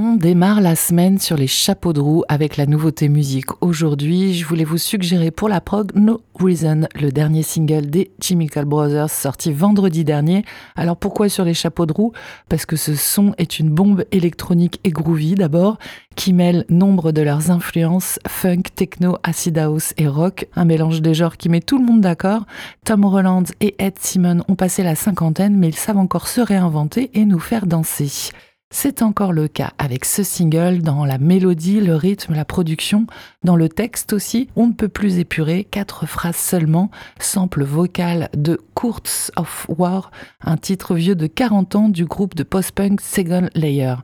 On démarre la semaine sur les chapeaux de roue avec la nouveauté musique. Aujourd'hui, je voulais vous suggérer pour la prog No Reason, le dernier single des Chemical Brothers sorti vendredi dernier. Alors pourquoi sur les chapeaux de roue? Parce que ce son est une bombe électronique et groovy d'abord, qui mêle nombre de leurs influences funk, techno, acid house et rock, un mélange des genres qui met tout le monde d'accord. Tom Roland et Ed Simon ont passé la cinquantaine, mais ils savent encore se réinventer et nous faire danser. C'est encore le cas avec ce single dans la mélodie, le rythme, la production, dans le texte aussi. On ne peut plus épurer, quatre phrases seulement, sample vocal de Courts of War, un titre vieux de 40 ans du groupe de post-punk Second Layer.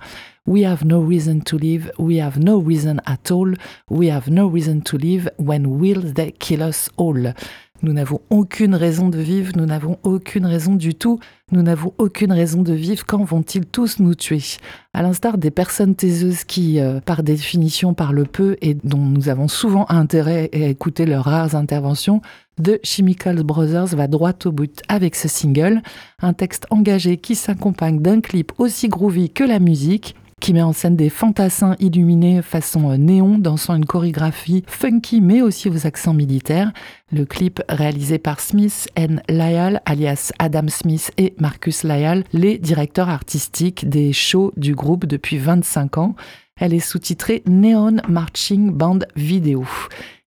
We have no reason to live, we have no reason at all, we have no reason to live when will they kill us all? Nous n'avons aucune raison de vivre, nous n'avons aucune raison du tout, nous n'avons aucune raison de vivre, quand vont-ils tous nous tuer? À l'instar des personnes taiseuses qui, euh, par définition, parlent peu et dont nous avons souvent intérêt à écouter leurs rares interventions, The Chemical Brothers va droit au but avec ce single, un texte engagé qui s'accompagne d'un clip aussi groovy que la musique, qui met en scène des fantassins illuminés façon euh, néon, dansant une chorégraphie funky mais aussi aux accents militaires. Le clip réalisé par Smith N. Lyall, alias Adam Smith et Marcus Lyall, les directeurs artistiques des shows du groupe depuis 25 ans. Elle est sous-titrée Neon Marching Band Video.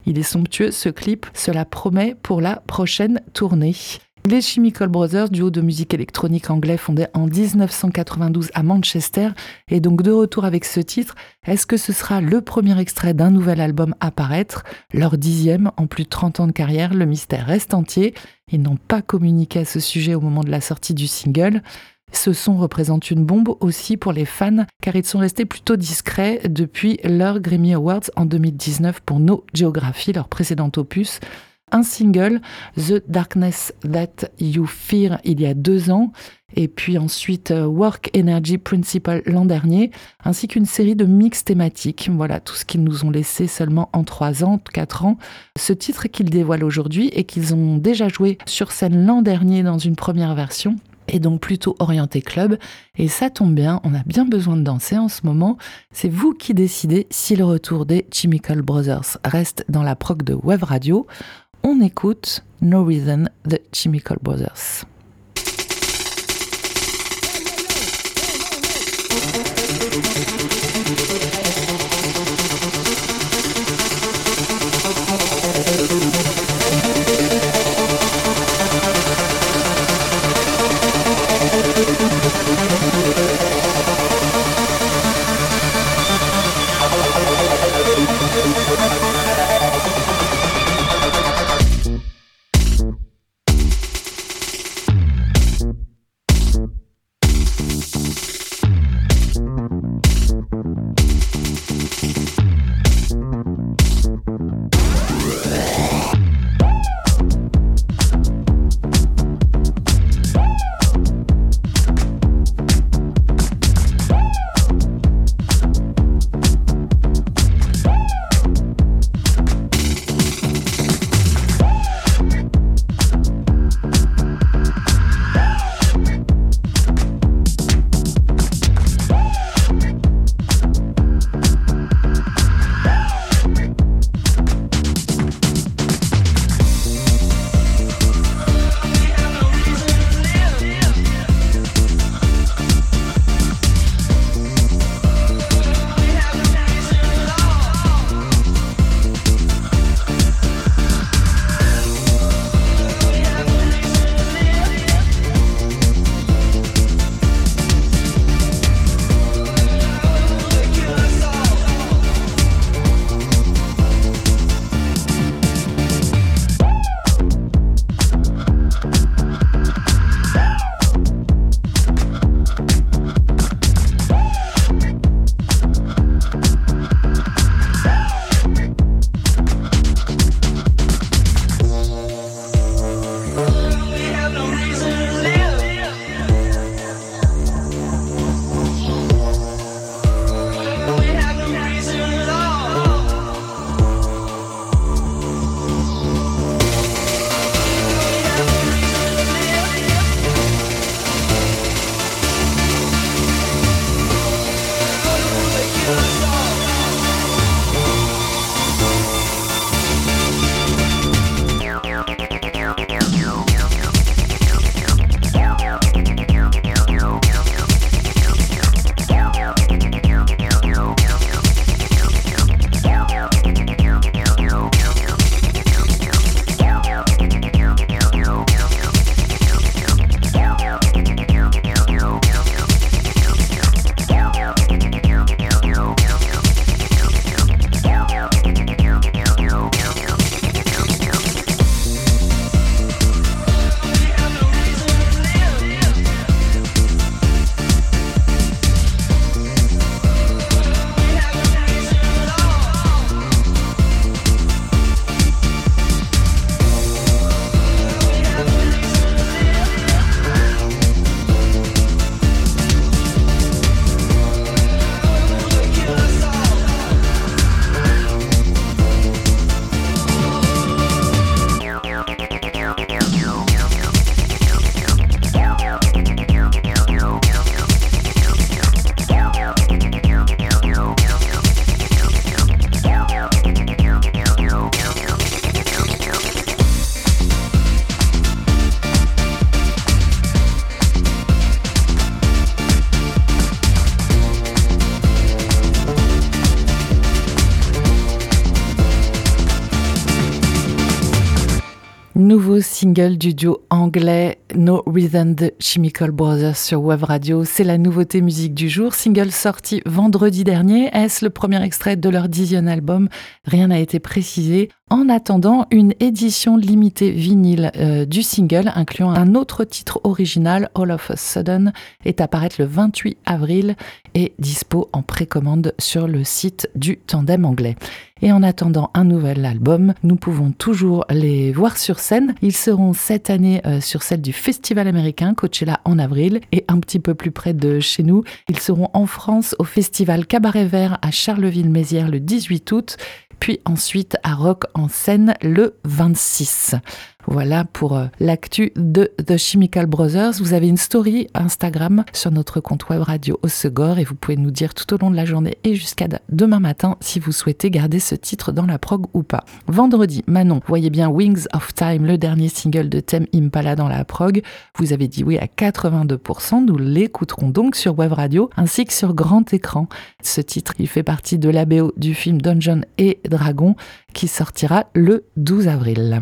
Il est somptueux ce clip, cela promet pour la prochaine tournée. Les Chemical Brothers, duo de musique électronique anglais fondé en 1992 à Manchester, est donc de retour avec ce titre. Est-ce que ce sera le premier extrait d'un nouvel album à paraître? Leur dixième en plus de 30 ans de carrière, le mystère reste entier. Ils n'ont pas communiqué à ce sujet au moment de la sortie du single. Ce son représente une bombe aussi pour les fans car ils sont restés plutôt discrets depuis leur Grammy Awards en 2019 pour No Geography, leur précédent opus un single, The Darkness That You Fear, il y a deux ans, et puis ensuite euh, Work Energy Principle l'an dernier, ainsi qu'une série de mix thématiques. Voilà tout ce qu'ils nous ont laissé seulement en trois ans, quatre ans. Ce titre qu'ils dévoilent aujourd'hui et qu'ils ont déjà joué sur scène l'an dernier dans une première version est donc plutôt orienté club. Et ça tombe bien, on a bien besoin de danser en ce moment. C'est vous qui décidez si le retour des Chemical Brothers reste dans la prog de Web Radio on écoute No Reason de Chemical Brothers. Nouveau single du duo anglais No Reason the Chemical Brothers sur Web Radio. C'est la nouveauté musique du jour. Single sorti vendredi dernier. Est-ce le premier extrait de leur dixième album? Rien n'a été précisé. En attendant, une édition limitée vinyle euh, du single, incluant un autre titre original, All of a Sudden, est apparaître le 28 avril et dispo en précommande sur le site du Tandem anglais. Et en attendant un nouvel album, nous pouvons toujours les voir sur scène. Ils seront cette année euh, sur celle du Festival américain Coachella en avril et un petit peu plus près de chez nous. Ils seront en France au Festival Cabaret Vert à Charleville-Mézières le 18 août puis ensuite à Rock en scène le 26. Voilà pour euh, l'actu de The Chemical Brothers. Vous avez une story Instagram sur notre compte web radio Osegor et vous pouvez nous dire tout au long de la journée et jusqu'à demain matin si vous souhaitez garder ce titre dans la prog ou pas. Vendredi, Manon, voyez bien Wings of Time, le dernier single de Thème Impala dans la prog. Vous avez dit oui à 82%. Nous l'écouterons donc sur web radio ainsi que sur grand écran. Ce titre, il fait partie de l'ABO du film Dungeon et Dragon qui sortira le 12 avril.